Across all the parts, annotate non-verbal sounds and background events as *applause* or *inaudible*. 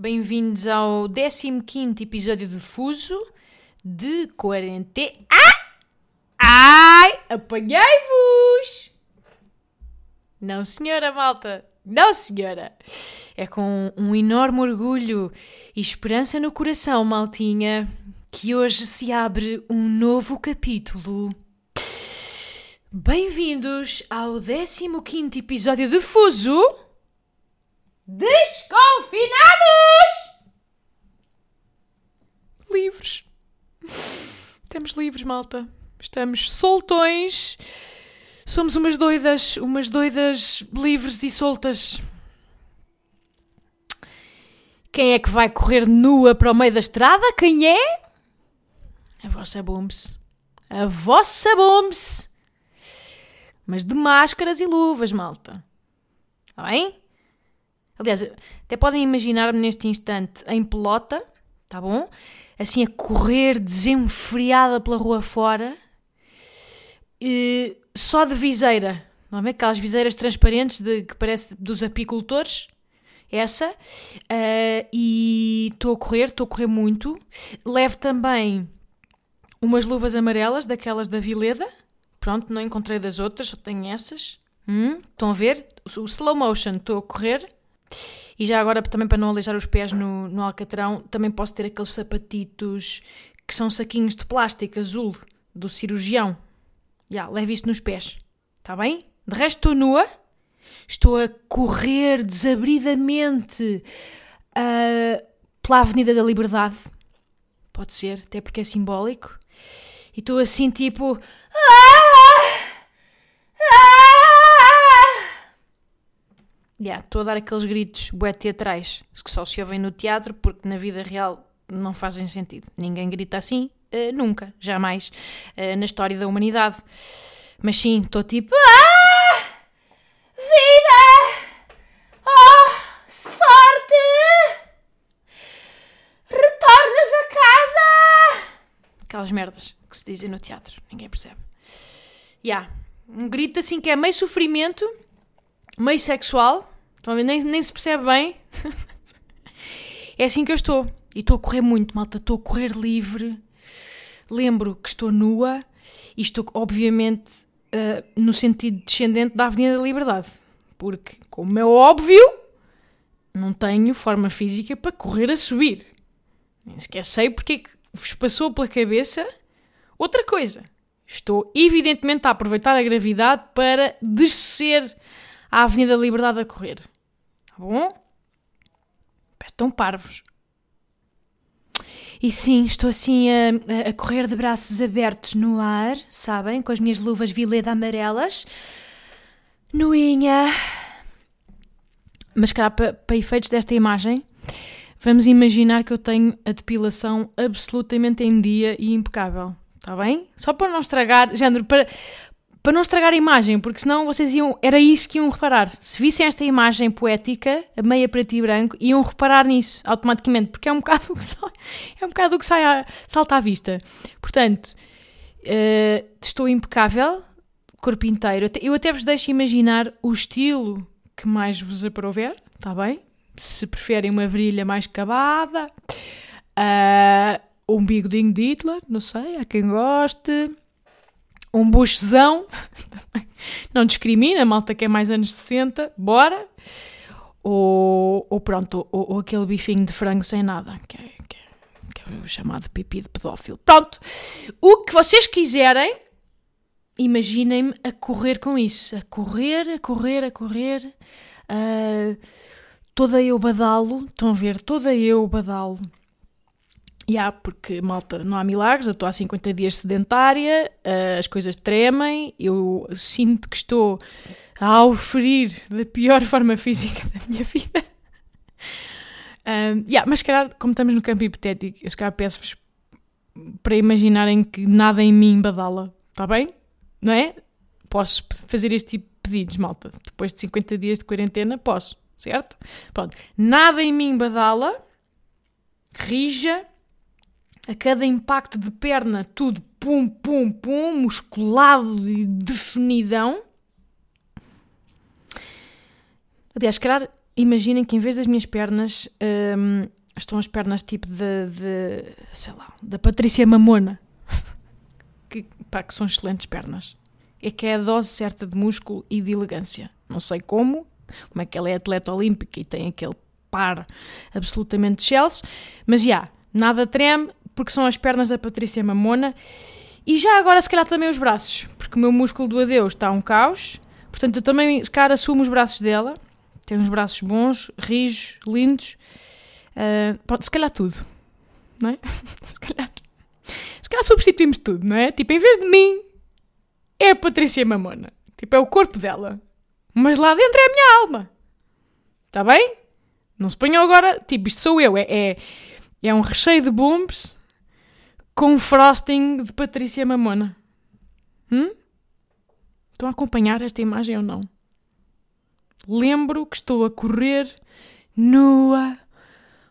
Bem-vindos ao 15 episódio de Fuso de quarentena. Ah! Ai! Apanhei-vos! Não, senhora, malta! Não, senhora! É com um enorme orgulho e esperança no coração, maltinha, que hoje se abre um novo capítulo. Bem-vindos ao 15 episódio de Fuso. Desconfinados! Livres. Estamos livres, malta. Estamos soltões. Somos umas doidas, umas doidas livres e soltas. Quem é que vai correr nua para o meio da estrada? Quem é? A vossa Booms. A vossa Booms. Mas de máscaras e luvas, malta. Está bem? Aliás, até podem imaginar-me neste instante em pelota, tá bom? Assim a correr desenfreada pela rua fora, e só de viseira, não é? Aquelas viseiras transparentes de, que parece dos apicultores. Essa. Uh, e estou a correr, estou a correr muito. Levo também umas luvas amarelas, daquelas da Vileda. Pronto, não encontrei das outras, só tenho essas. Hum, estão a ver? O slow motion, estou a correr. E já agora, também para não aleijar os pés no, no alcatrão, também posso ter aqueles sapatitos que são saquinhos de plástico azul do cirurgião. Já, leve isto nos pés. Está bem? De resto, estou nua. Estou a correr desabridamente uh, pela Avenida da Liberdade. Pode ser, até porque é simbólico. E estou assim, tipo. Ah! Ah! Yeah, estou a dar aqueles gritos bué teatrais que só se ouvem no teatro porque na vida real não fazem sentido. Ninguém grita assim, uh, nunca, jamais, uh, na história da humanidade. Mas sim, estou tipo. Ah! Vida! Oh! Sorte! Retornas a casa! Aquelas merdas que se dizem no teatro, ninguém percebe. Yeah. Um grito assim que é meio sofrimento, meio sexual, estão a ver? Nem, nem se percebe bem. *laughs* é assim que eu estou. E estou a correr muito, malta, estou a correr livre. Lembro que estou nua e estou, obviamente, uh, no sentido descendente da Avenida da Liberdade. Porque, como é óbvio, não tenho forma física para correr a subir. Nem sequer sei porque é que vos passou pela cabeça outra coisa. Estou evidentemente a aproveitar a gravidade para descer a Avenida da Liberdade a correr. Tá bom? Parece tão parvos. E sim, estou assim a, a, correr de braços abertos no ar, sabem? Com as minhas luvas vileda amarelas. Nuinha. Mas, cara, para, para efeitos desta imagem, vamos imaginar que eu tenho a depilação absolutamente em dia e impecável. Está bem? Só para não estragar, género, para, para não estragar a imagem, porque senão vocês iam. Era isso que iam reparar. Se vissem esta imagem poética, a meia preto e branco, iam reparar nisso automaticamente, porque é um bocado o que *laughs* é um bocado o que sai a, salta à vista. Portanto, uh, estou impecável, corpo inteiro. Eu até vos deixo imaginar o estilo que mais vos aprouver, está bem? Se preferem uma virilha mais cavada. Uh, um bigodinho de Hitler, não sei, há quem goste, um buchezão, não discrimina, malta que é mais anos 60, bora, ou, ou pronto, ou, ou, aquele bifinho de frango sem nada, que é, que, é, que é o chamado pipi de pedófilo. Pronto, o que vocês quiserem, imaginem-me a correr com isso, a correr, a correr, a correr, uh, toda eu badalo, estão a ver, toda eu badalo Yeah, porque, malta, não há milagres, eu estou há 50 dias sedentária, uh, as coisas tremem, eu sinto que estou a oferir da pior forma física da minha vida. um, yeah, mas, calhar, como estamos no campo hipotético, eu se calhar peço-vos para imaginarem que nada em mim badala, está bem? Não é? Posso fazer este tipo de pedidos, malta. Depois de 50 dias de quarentena, posso, certo? Pronto. Nada em mim badala, rija, a cada impacto de perna, tudo pum, pum, pum, musculado e definidão. Aliás, calhar, imaginem que em vez das minhas pernas, hum, estão as pernas tipo de, de, sei lá, da Patrícia Mamona. *laughs* que, pá, que são excelentes pernas. É que é a dose certa de músculo e de elegância. Não sei como, como é que ela é atleta olímpica e tem aquele par absolutamente Chelsea, mas já, yeah, nada treme, porque são as pernas da Patrícia Mamona. E já agora, se calhar, também os braços, porque o meu músculo do adeus está um caos. Portanto, eu também, se calhar, assumo os braços dela. Tem uns braços bons, rijos, lindos. Uh, pode, se calhar tudo, não é? *laughs* Se calhar, se calhar substituímos tudo, não é? Tipo, em vez de mim, é a Patrícia Mamona. Tipo, é o corpo dela. Mas lá dentro é a minha alma. Está bem? Não se ponham agora, tipo, isto sou eu. É, é, é um recheio de bombs com frosting de Patrícia Mamona. Hum? Estão a acompanhar esta imagem ou não? Lembro que estou a correr nua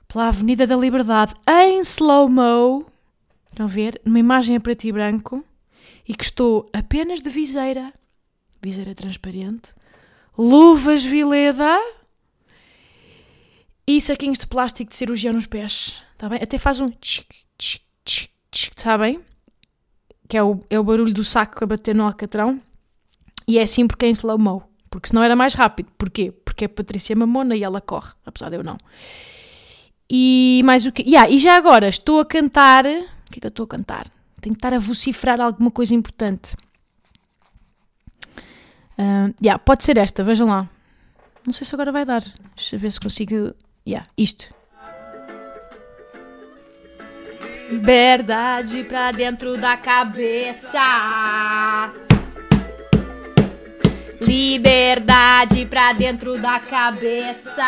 pela Avenida da Liberdade em slow-mo. Estão a ver? Numa imagem a preto e branco. E que estou apenas de viseira. Viseira transparente. Luvas Vileda. E saquinhos de plástico de cirurgia nos pés. Está bem? Até faz um tchic, tchic, tchic, sabem? Que é o, é o barulho do saco a bater no alcatrão. E é assim porque é em slow-mo. Porque senão era mais rápido. Porquê? Porque é Patrícia Mamona e ela corre. Apesar de eu não. E mais o que? Yeah, e já agora estou a cantar. O que é que eu estou a cantar? Tenho que estar a vociferar alguma coisa importante. Uh, yeah, pode ser esta, vejam lá. Não sei se agora vai dar. Deixa eu ver se consigo. Yeah, isto. Liberdade pra dentro da cabeça. Liberdade pra dentro da cabeça.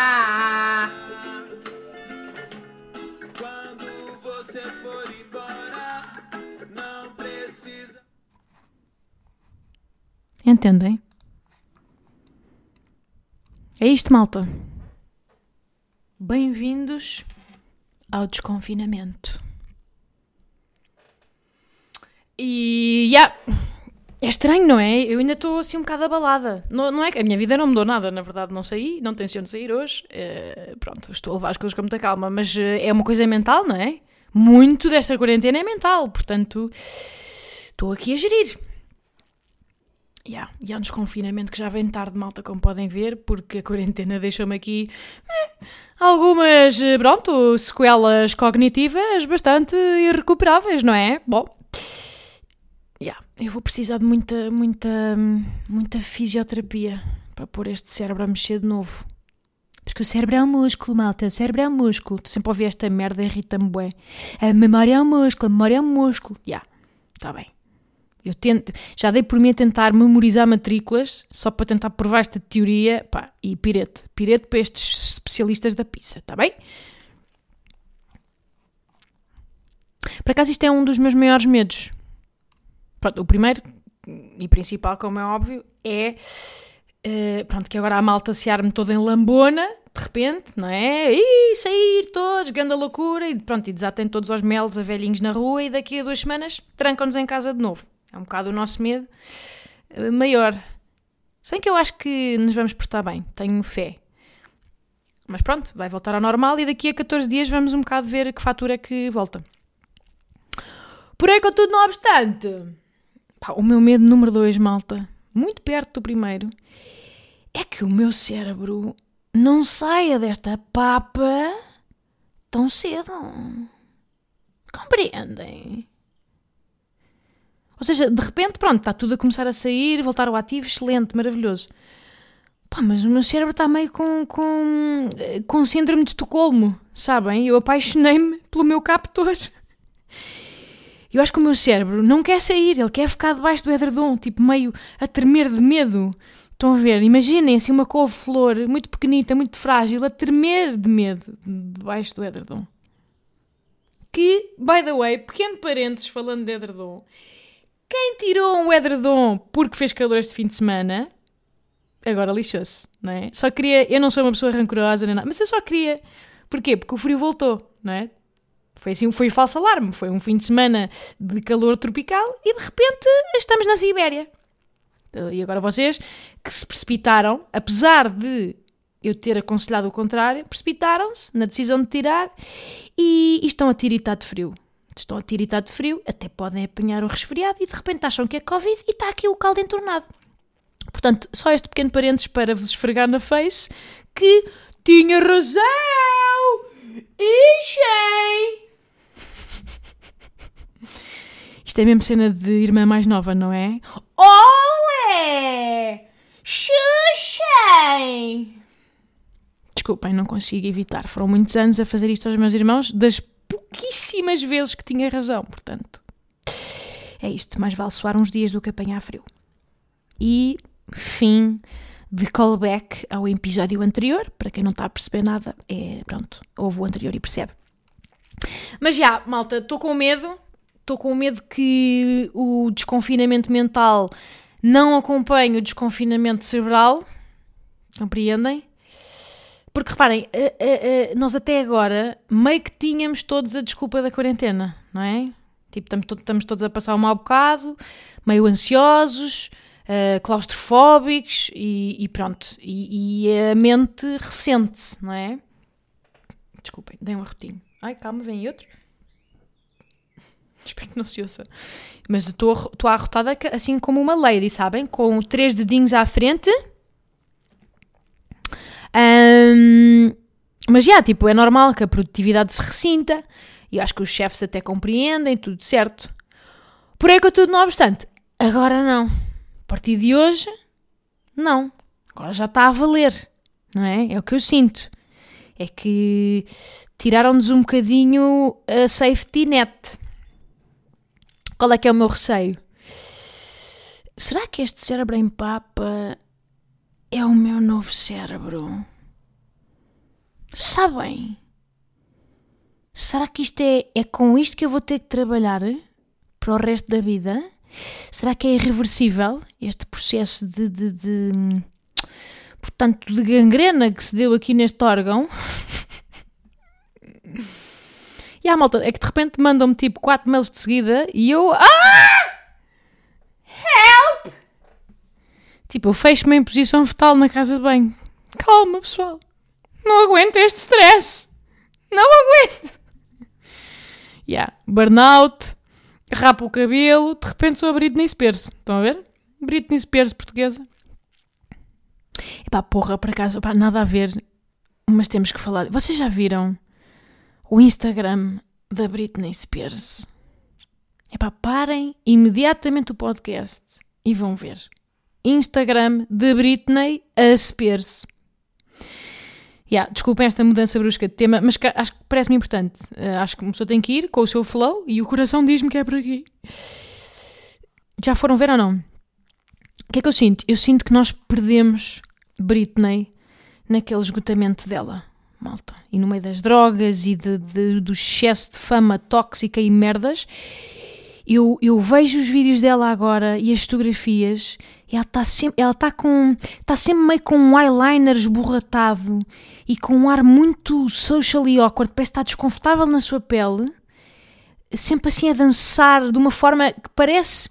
Entendem? É isto, malta. Bem-vindos ao desconfinamento. E. Yeah. É estranho, não é? Eu ainda estou assim um bocado abalada. Não, não é que a minha vida não mudou nada, na verdade, não saí, não tenciono sair hoje. É, pronto, estou a levar as coisas com muita calma, mas eh, é uma coisa mental, não é? Muito desta quarentena é mental, portanto, estou aqui a gerir. Yeah, e há um desconfinamento que já vem tarde, malta, como podem ver, porque a quarentena deixou-me aqui eh, algumas, eh, pronto, sequelas cognitivas bastante irrecuperáveis, não é? Bom, eu vou precisar de muita, muita, muita fisioterapia para pôr este cérebro a mexer de novo. Porque o cérebro é um músculo, malta. O cérebro é um músculo. Tu sempre ouvi esta merda, irrita-me bué. A memória é um músculo, a memória é um músculo. Já, yeah, está bem. Eu tento, já dei por mim a tentar memorizar matrículas só para tentar provar esta teoria. Pá, e pirete. Pirete para estes especialistas da pizza, está bem? Por acaso isto é um dos meus maiores medos. Pronto, o primeiro e principal, como é óbvio, é uh, pronto, que agora a malta se arme toda em lambona, de repente, não é? E sair todos, grande loucura, e pronto, e desatem todos aos melos a velhinhos na rua e daqui a duas semanas trancam-nos em casa de novo. É um bocado o nosso medo uh, maior. Sem que eu acho que nos vamos portar bem, tenho fé. Mas pronto, vai voltar ao normal e daqui a 14 dias vamos um bocado ver que fatura é que volta. Porém, contudo, não obstante, pá, o meu medo número 2, malta, muito perto do primeiro, é que o meu cérebro não saia desta papa tão cedo. Compreendem? Ou seja, de repente, pronto, está tudo a começar a sair, voltar ao ativo, excelente, maravilhoso. Pá, mas o meu cérebro está meio com, com, com síndrome de Estocolmo, sabem? Eu apaixonei-me pelo meu captor. Eu acho que o meu cérebro não quer sair, ele quer ficar debaixo do edredom, tipo meio a tremer de medo. Estão a ver? Imaginem assim uma couve-flor muito pequenita, muito frágil, a tremer de medo debaixo do edredom. que, by the way, pequeno parênteses falando de edredom, quem tirou um edredom porque fez calor este fim de semana, agora lixou-se, não é? Só queria, eu não sou uma pessoa rancorosa nem nada, mas eu só queria, porquê? Porque o frio voltou, não é? Foi assim, foi falso alarme, foi um fim de semana de calor tropical e de repente estamos na Sibéria. E agora vocês que se precipitaram, apesar de eu ter aconselhado o contrário, precipitaram-se na decisão de tirar e, e estão a tiritar de frio. Estão a tiritar de frio, até podem apanhar o resfriado e de repente acham que é Covid e está aqui o caldo entornado. Portanto, só este pequeno parênteses para vos esfregar na face que tinha razão! Enchei! Isto é mesmo cena de irmã mais nova, não é? Olé! Xuxei! Desculpem, não consigo evitar. Foram muitos anos a fazer isto aos meus irmãos, das pouquíssimas vezes que tinha razão, portanto. É isto, mais vale soar uns dias do que apanhar frio. E fim de callback ao episódio anterior. Para quem não está a perceber nada, é pronto, ouve o anterior e percebe. Mas já, malta, estou com medo. Estou com medo que o desconfinamento mental não acompanhe o desconfinamento cerebral. Compreendem? Porque reparem, nós até agora meio que tínhamos todos a desculpa da quarentena, não é? Tipo, estamos, todos a passar um mau bocado, meio ansiosos, claustrofóbicos e, pronto. E, e, a mente recente, não é? Desculpem, dei um arrotinho. Ai, calma, vem outro. Espero que não se ouça. Mas estou arrotada assim como uma lady, sabem? Com três dedinhos à frente um, mas já, tipo, é normal que a produtividade se ressinta e acho que os chefes até compreendem, tudo certo. Porém, tudo não obstante, agora não. A partir de hoje, não. Agora já está a valer, não é? É o que eu sinto. É que tiraram-nos um bocadinho a safety net. Qual é que é o meu receio? Será que este cérebro em papa é o meu novo cérebro. Sabem? Será que isto é, é com isto que eu vou ter que trabalhar para o resto da vida? Será que é irreversível este processo de, de, de portanto, de gangrena que se deu aqui neste órgão? *laughs* e a malta, é que de repente mandam-me tipo 4 mails de seguida e eu. Ah! Help! Tipo, eu fecho-me em posição fetal na casa de banho. Calma, pessoal. Não aguento este stress. Não aguento. Yeah. Burnout, rapa o cabelo, de repente sou a Britney Spears. Estão a ver? Britney Spears portuguesa. Epá, porra, por acaso, epá, nada a ver, mas temos que falar. Vocês já viram o Instagram da Britney Spears? Epá, parem imediatamente o podcast e vão ver. Instagram de Britney a Spears. Yeah, desculpem esta mudança brusca de tema, mas acho que parece-me importante. Uh, acho que uma pessoa tem que ir com o seu flow e o coração diz-me que é por aqui. Já foram ver ou não? O que é que eu sinto? Eu sinto que nós perdemos Britney naquele esgotamento dela, malta. E no meio das drogas e de, de, do excesso de fama tóxica e merdas eu, eu vejo os vídeos dela agora e as fotografias, e ela está sempre, ela está com, está sempre meio com um eyeliner esborratado e com um ar muito socially awkward, parece que está desconfortável na sua pele, sempre assim a dançar de uma forma que parece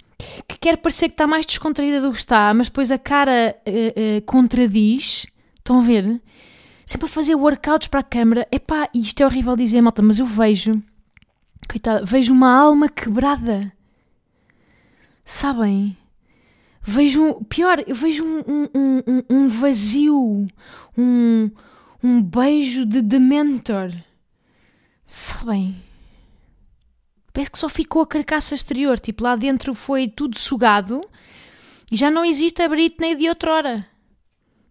que quer parecer que está mais descontraída do que está, mas depois a cara uh, uh, contradiz. Estão a ver? Sempre a fazer workouts para a câmera. Epá, isto é horrível dizer, malta, mas eu vejo Coitada, vejo uma alma quebrada. Sabem? Vejo, pior, eu vejo um, um, um, um vazio, um, um beijo de dementor. Sabem? Parece que só ficou a carcaça exterior, tipo lá dentro foi tudo sugado e já não existe a Britney de outrora.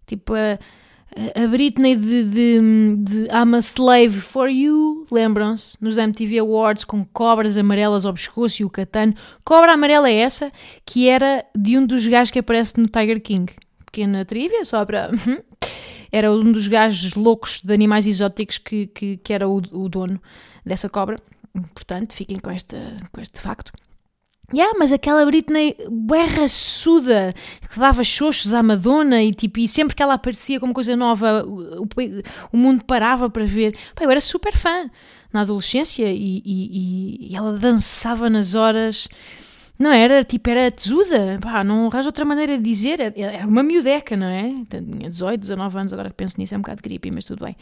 Tipo, a, a Britney de, de, de I'm a Slave for You, lembram-se? Nos MTV Awards com cobras amarelas ao pescoço e o catano. Cobra amarela é essa que era de um dos gajos que aparece no Tiger King. Pequena trivia, só para. Uhum. era um dos gajos loucos de animais exóticos que, que, que era o, o dono dessa cobra. importante, fiquem com, esta, com este facto. Yeah, mas aquela Britney berra suda que dava xoxos à Madonna e, tipo, e sempre que ela aparecia como coisa nova o, o mundo parava para ver. Eu era super fã na adolescência e, e, e, ela dançava nas horas. Não era, tipo, era tesuda. Pá, não arranjo outra maneira de dizer. Era uma miudeca, não é? Tinha 18, 19 anos, agora que penso nisso é um bocado creepy, mas tudo bem.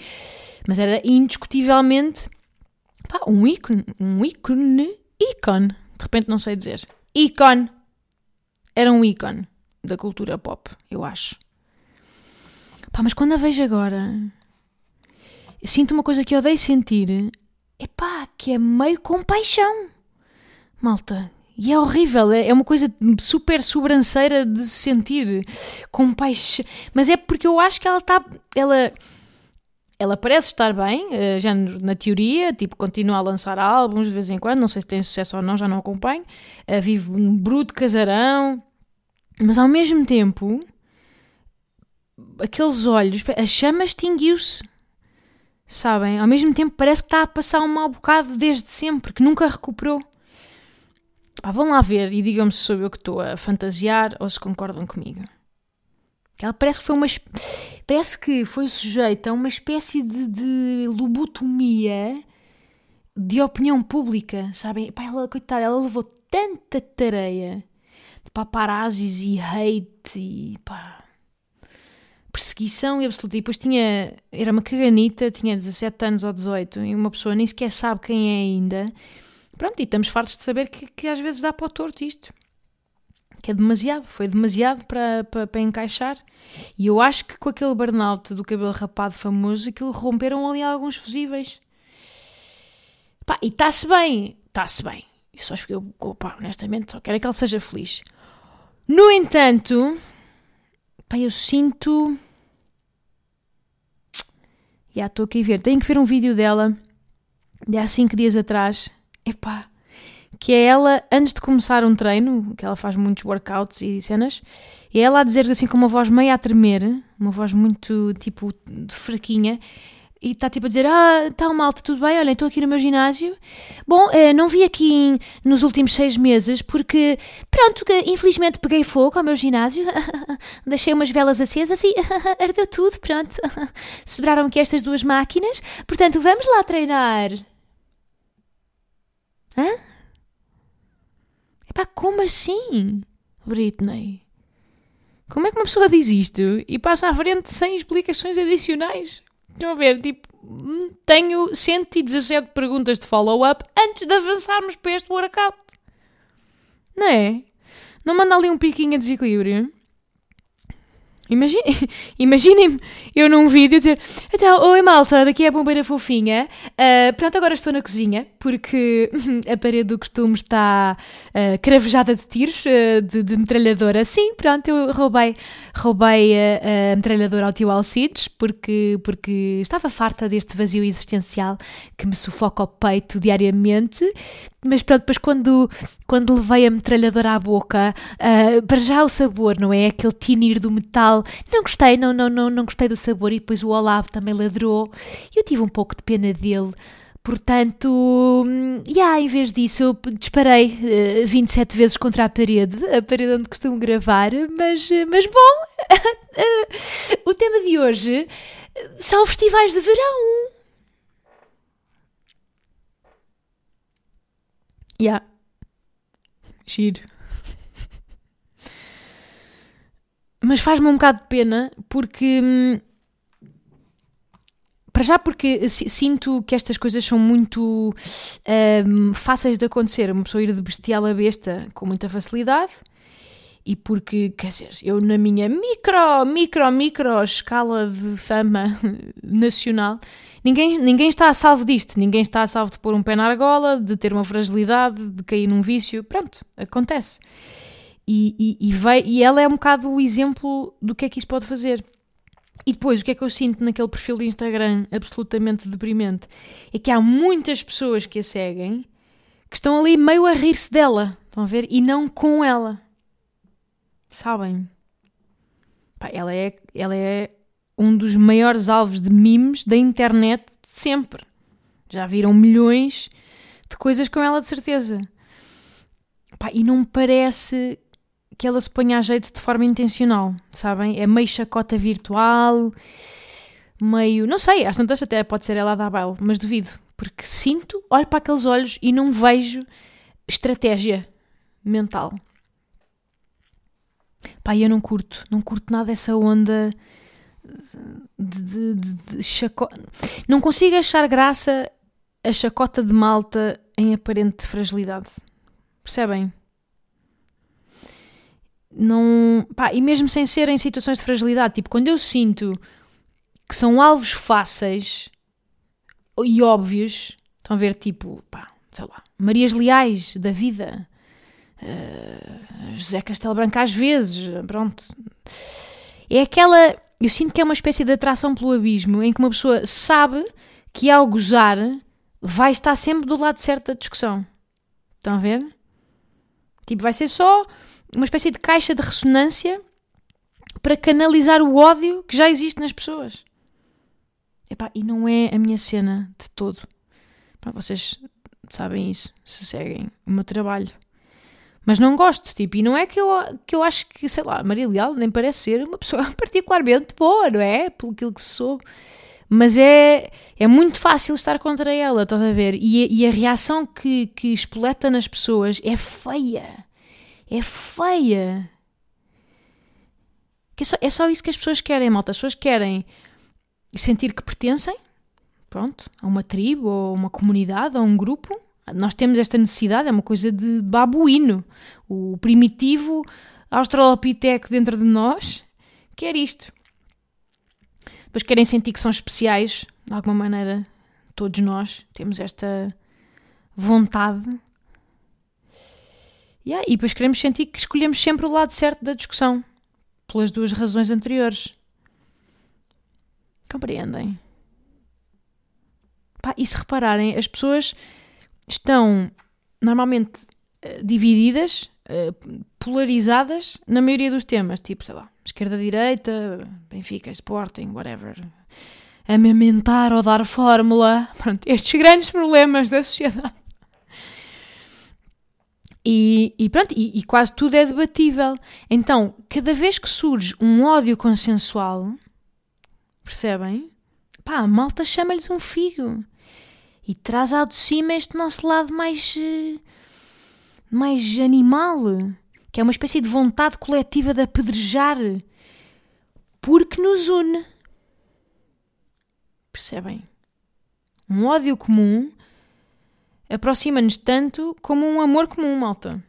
Mas era indiscutivelmente pá, um ícone, um ícone, ícone de repente não sei dizer. Ícone. Era um ícone da cultura pop, eu acho. Pá, mas quando a vejo agora, sinto uma coisa que odeio sentir. Epá, que é meio compaixão. Malta, e é horrível, é, é uma coisa super sobranceira de se sentir compaixão. Mas é porque eu acho que ela está. Ela, ela parece estar bem, eh, já na teoria, tipo, continua a lançar álbuns de vez em quando, não sei se tem sucesso ou não, já não acompanho. Eh, vive um bruto casarão, mas ao mesmo tempo, aqueles olhos, a chama extinguiu-se, sabem? Ao mesmo tempo, parece que está a passar um mau bocado desde sempre, que nunca recuperou. Pá, vão lá ver e digam-me se sou eu que estou a fantasiar ou se concordam comigo. Ela parece que foi uma. Parece que foi sujeita a uma espécie de, de lobotomia de opinião pública, sabem? Pá, ela, coitada, ela levou tanta tareia de paparazzis e hate e pá. Perseguição e absoluta. E depois tinha. Era uma caganita, tinha 17 anos ou 18 e uma pessoa nem sequer sabe quem é ainda. Pronto, e estamos fartos de saber que, que às vezes dá para o torto isto que é demasiado, foi demasiado para, para, para, encaixar. E eu acho que com aquele burnout do cabelo rapado famoso, aquilo romperam ali alguns fusíveis. Pá, e está-se bem, está-se bem. Eu só eu, pá, honestamente, só quero é que ele seja feliz. No entanto, pá, eu sinto. Já estou aqui a ver. Tenho que ver um vídeo dela de há 5 dias atrás. Epá, que é ela, antes de começar um treino, que ela faz muitos workouts e cenas, é ela a dizer assim com uma voz meio a tremer, uma voz muito tipo fraquinha, e está tipo a dizer: Ah, tá malta, tudo bem? Olha, estou aqui no meu ginásio. Bom, eh, não vi aqui nos últimos seis meses porque, pronto, infelizmente peguei fogo ao meu ginásio, *laughs* deixei umas velas acesas e *laughs* ardeu tudo, pronto. *laughs* Sobraram aqui estas duas máquinas, portanto, vamos lá treinar. Hã? Epá, como assim? Britney. Como é que uma pessoa diz isto e passa à frente sem explicações adicionais? Estão a ver, tipo, hum, tenho 117 perguntas de follow-up antes de avançarmos para este workout. Não é? Não manda ali um piquinho a desequilíbrio? Imaginem, *laughs* imaginem eu num vídeo dizer então, oi malta, daqui é a bombeira fofinha. Uh, pronto, agora estou na cozinha porque *laughs* a parede do costume está uh, cravejada de tiros uh, de, de, metralhadora. Sim, pronto, eu roubei, roubei a, a metralhadora ao tio Alcides porque, porque estava farta deste vazio existencial que me sufoca o peito diariamente mas pronto, depois quando, quando levei a metralhadora à boca, uh, para já o sabor, não é? Aquele tinir do metal, não gostei, não, não, não, não gostei do sabor. E depois o Olavo também ladrou. E eu tive um pouco de pena dele. Portanto, yeah, em vez disso, eu disparei uh, ah, 27 vezes contra a parede, a parede onde costumo gravar, mas, mas bom, *laughs* o tema de hoje são festivais de verão. Yeah. Giro. Mas faz-me um bocado de pena porque. Para já, porque sinto que estas coisas são muito hum, fáceis de acontecer. Uma pessoa ir de bestial a besta com muita facilidade e porque, quer dizer, eu na minha micro, micro, micro escala de fama *laughs* nacional Ninguém, ninguém está a salvo disto, ninguém está a salvo de pôr um pé na argola, de ter uma fragilidade, de cair num vício. Pronto, acontece. E, e, e, vai, e ela é um bocado o exemplo do que é que isso pode fazer. E depois, o que é que eu sinto naquele perfil de Instagram absolutamente deprimente? É que há muitas pessoas que a seguem que estão ali meio a rir-se dela, estão a ver? E não com ela. Sabem? Pá, ela é, ela é um dos maiores alvos de memes da internet de sempre. Já viram milhões de coisas com ela, de certeza. Pá, e não me parece que ela se ponha a jeito de forma intencional, sabem? É meio chacota virtual, meio. Não sei, às tantas até pode ser ela a dar baile, mas duvido. Porque sinto, olho para aqueles olhos e não vejo estratégia mental. Pá, eu não curto, não curto nada essa onda de, de, de, de chacota. Não consigo achar graça a chacota de malta em aparente fragilidade. Percebem? Não. Pá, e mesmo sem ser em situações de fragilidade, tipo, quando eu sinto que são alvos fáceis e óbvios, estão a ver, tipo, pá, sei lá, Marias Leais da vida, uh, José Castelo Branco às vezes, pronto. É aquela. Eu sinto que é uma espécie de atração pelo abismo em que uma pessoa sabe que ao gozar vai estar sempre do lado certo da discussão. Estão a ver? Tipo, vai ser só uma espécie de caixa de ressonância para canalizar o ódio que já existe nas pessoas. Epá, e não é a minha cena de todo. Pá, vocês sabem isso, se seguem o meu trabalho. Mas não gosto, tipo, e não é que eu, que eu acho que, sei lá, Maria Leal nem parece ser uma pessoa *laughs* particularmente boa, não é? Pelo que se soube. Mas é, é muito fácil estar contra ela, estás a ver? E, e a reação que, que espoleta nas pessoas é feia. É feia. É só, é só isso que as pessoas querem, malta. As pessoas querem sentir que pertencem, pronto, a uma tribo, ou uma comunidade, a um grupo. Nós temos esta necessidade, é uma coisa de babuíno. O primitivo australopiteco dentro de nós quer isto. Depois querem sentir que são especiais, de alguma maneira, todos nós temos esta vontade. Yeah, e depois queremos sentir que escolhemos sempre o lado certo da discussão, pelas duas razões anteriores. Compreendem? Pá, e se repararem, as pessoas estão normalmente uh, divididas, uh, polarizadas na maioria dos temas, tipo, sei lá, esquerda-direita, Benfica, Sporting, whatever. Amamentar ou dar fórmula. *laughs* Pronto, estes grandes problemas da sociedade. E, e pronto, e, e, quase tudo é debatível. Então, cada vez que surge um ódio consensual, percebem? Pá, a malta chama-lhes um figo. E traz ao de cima este nosso lado mais. Eh, mais animal que é uma espécie de vontade coletiva de apedrejar, porque nos une. Percebem? Um ódio comum aproxima-nos tanto como um amor comum, malta.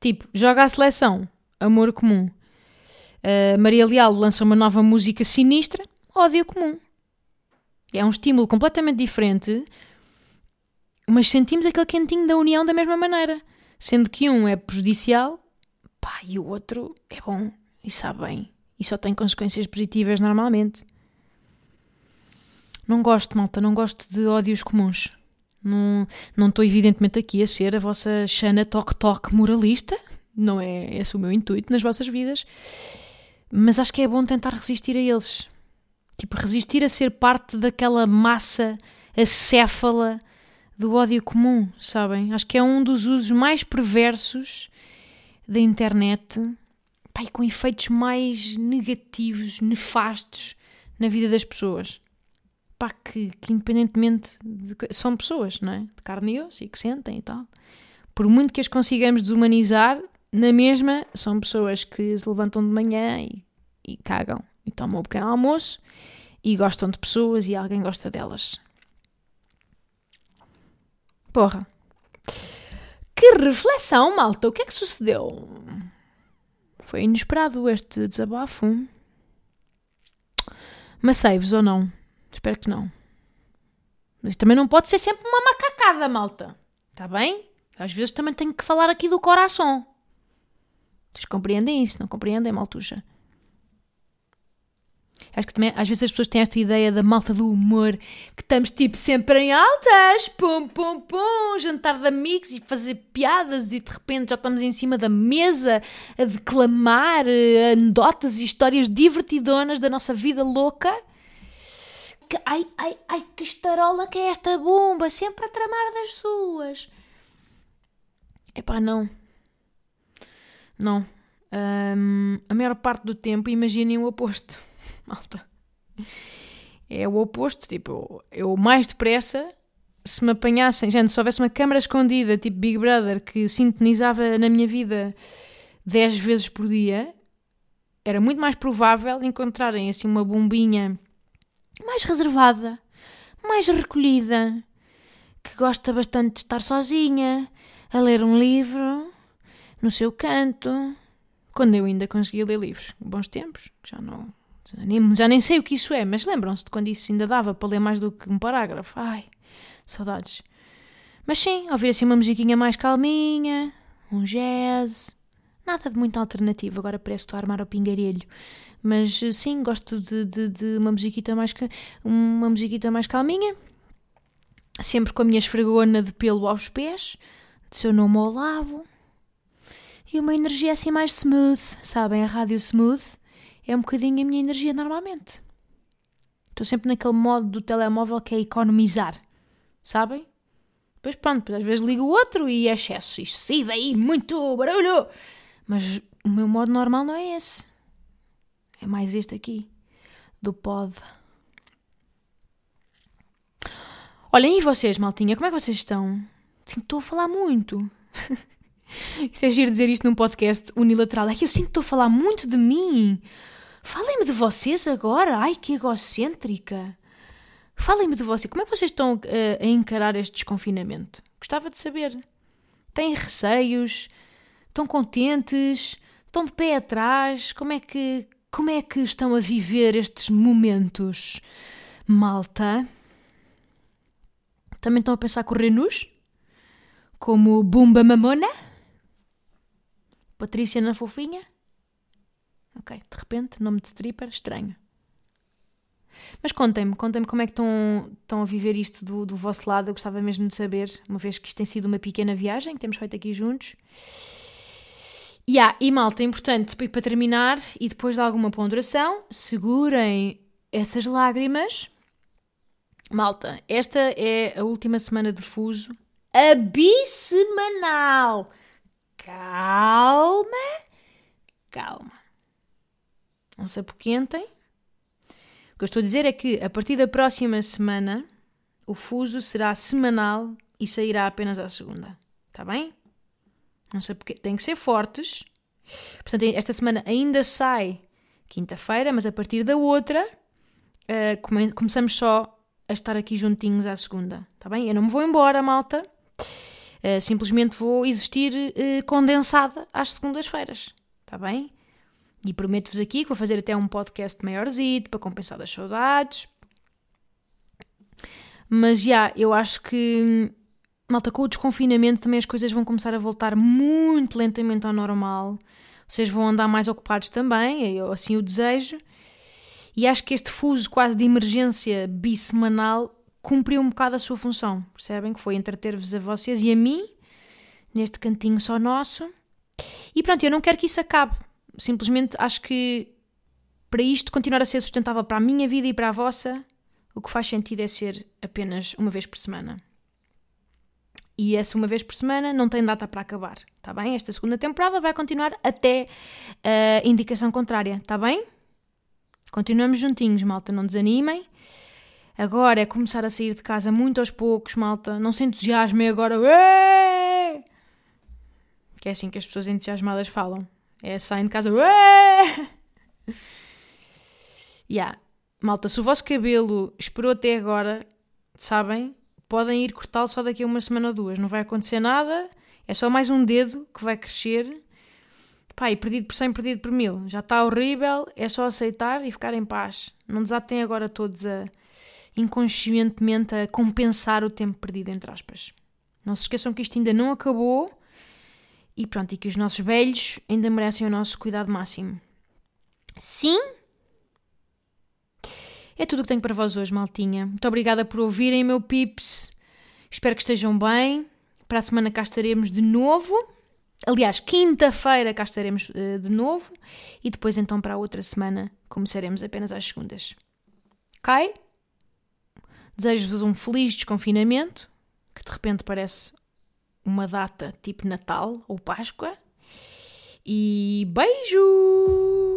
Tipo, joga a seleção, amor comum. Uh, Maria Leal lança uma nova música sinistra, ódio comum. É um estímulo completamente diferente, mas sentimos aquele quentinho da união da mesma maneira sendo que um é prejudicial pá, e o outro é bom e sabe bem e só tem consequências positivas normalmente. Não gosto, malta, não gosto de ódios comuns. Não, estou evidentemente aqui a ser a vossa Xana toque-toque moralista, não é esse o meu intuito nas vossas vidas, mas acho que é bom tentar resistir a eles. Tipo, resistir a ser parte daquela massa acéfala do ódio comum, sabem? Acho que é um dos usos mais perversos da internet e com efeitos mais negativos, nefastos na vida das pessoas. Pá, que, que independentemente de, são pessoas, não é? De carne e osso e que sentem e tal. Por muito que as consigamos desumanizar, na mesma são pessoas que se levantam de manhã e, e cagam e tomam o um pequeno almoço e gostam de pessoas e alguém gosta delas. Porra. Que reflexão, malta! O que é que sucedeu? Foi inesperado este desabafo. Mas sei-vos ou não? Espero que não. Mas também não pode ser sempre uma macacada, malta. Está bem? Às vezes também tenho que falar aqui do coração. Vocês compreendem isso? Não compreendem, maltuxa? Acho que também às vezes as pessoas têm esta ideia da malta do humor, que estamos tipo sempre em altas, pum pum pum, jantar de amigos e fazer piadas e de repente já estamos em cima da mesa a declamar eh, anedotas e histórias divertidonas da nossa vida louca. que, ai, ai, ai, que estarola que é esta bomba, sempre a tramar das suas. Epá, não. Não. Um, a maior parte do tempo, imaginem o oposto. *laughs* Malta. É o oposto, tipo, eu mais depressa, se me apanhassem, gente, se houvesse uma câmara escondida, tipo Big Brother, que sintonizava na minha vida 10 vezes por dia, era muito mais provável encontrarem assim uma bombinha mais reservada, mais recolhida, que gosta bastante de estar sozinha, a ler um livro, no seu canto, quando eu ainda conseguia ler livros. Bons tempos, já não. Já nem, já nem sei o que isso é, mas lembram-se de quando isso ainda dava para ler mais do que um parágrafo? Ai, saudades. Mas sim, ouvir assim uma musiquinha mais calminha, um jazz, nada de muito alternativo, agora parece que estou a armar ao pingarelho. Mas sim, gosto de, de, de uma musiquita mais uma musiquita mais calminha, sempre com a minha esfregona de pelo aos pés, de seu nome ao lavo, e uma energia assim mais smooth, sabem? A rádio smooth é um bocadinho a minha energia normalmente. Estou sempre naquele modo do telemóvel que é economizar, sabem? Depois pronto, às vezes ligo o outro e é excesso excessivo aí, muito barulho. Mas o meu modo normal não é esse. É mais este aqui, do pod. Olhem, e vocês, maltinha, como é que vocês estão? Estou a falar muito. *laughs* Isto é giro dizer isto num podcast unilateral. É que eu sinto que estou a falar muito de mim. Falem-me de vocês agora. Ai, que egocêntrica. Falem-me de vocês. Como é que vocês estão uh, a encarar este desconfinamento? Gostava de saber. Têm receios? Estão contentes? Estão de pé atrás? Como é que, como é que estão a viver estes momentos? Malta? Também estão a pensar correr nus? Como Bumba Mamona? Patrícia na Fofinha? Ok, de repente, nome de stripper, estranho. Mas contem-me, contem-me como é que estão, estão a viver isto do, do vosso lado. Eu gostava mesmo de saber, uma vez que isto tem sido uma pequena viagem que temos feito aqui juntos. Yeah, e malta, é importante para terminar e depois de alguma ponderação, segurem essas lágrimas. Malta, esta é a última semana de fuso, a bissemanal calma, calma. Não se apoquentem. O que eu estou a dizer é que a partir da próxima semana o fuso será semanal e sairá apenas à segunda. Está bem? Não sei porque. Tem que ser fortes. Portanto, esta semana ainda sai quinta-feira, mas a partir da outra uh, come começamos só a estar aqui juntinhos à segunda. Está bem? Eu não me vou embora, malta. Uh, simplesmente vou existir uh, condensada às segundas-feiras. Está bem? E prometo-vos aqui que vou fazer até um podcast maiorzinho para compensar as saudades. Mas já, eu acho que, malta, com o desconfinamento também as coisas vão começar a voltar muito lentamente ao normal. Vocês vão andar mais ocupados também, eu assim o desejo. E acho que este fuso quase de emergência bissemanal cumpriu um bocado a sua função, percebem? Que foi entreter-vos a vocês e a mim, neste cantinho só nosso. E pronto, eu não quero que isso acabe. Simplesmente acho que para isto continuar a ser sustentável para a minha vida e para a vossa, o que faz sentido é ser apenas uma vez por semana. E essa uma vez por semana não tem data para acabar, está bem? Esta segunda temporada vai continuar até a indicação contrária, está bem? Continuamos juntinhos, malta, não desanimem. Agora é começar a sair de casa muito aos poucos, malta. Não se entusiasmem agora. Ué! Que é assim que as pessoas entusiasmadas falam. É saem de casa. Ué! *laughs* Yeah. Malta, se o vosso cabelo esperou até agora, sabem, podem ir cortá-lo só daqui a uma semana ou duas. Não vai acontecer nada. É só mais um dedo que vai crescer. Pá, e perdido por 100, perdido por mil. Já está horrível. É só aceitar e ficar em paz. Não desatem agora todos a inconscientemente a compensar o tempo perdido, entre aspas. Não se esqueçam que isto ainda não acabou e pronto, e que os nossos velhos ainda merecem o nosso cuidado máximo. Sim? É tudo o que tenho para vós hoje, maltinha. Muito obrigada por ouvirem, meu pips. Espero que estejam bem. Para a semana cá estaremos de novo. Aliás, quinta-feira cá estaremos uh, de novo. E depois, então, para a outra semana, começaremos apenas às segundas. Ok? Desejo-vos um feliz desconfinamento, que de repente parece uma data tipo Natal ou Páscoa. E beijos!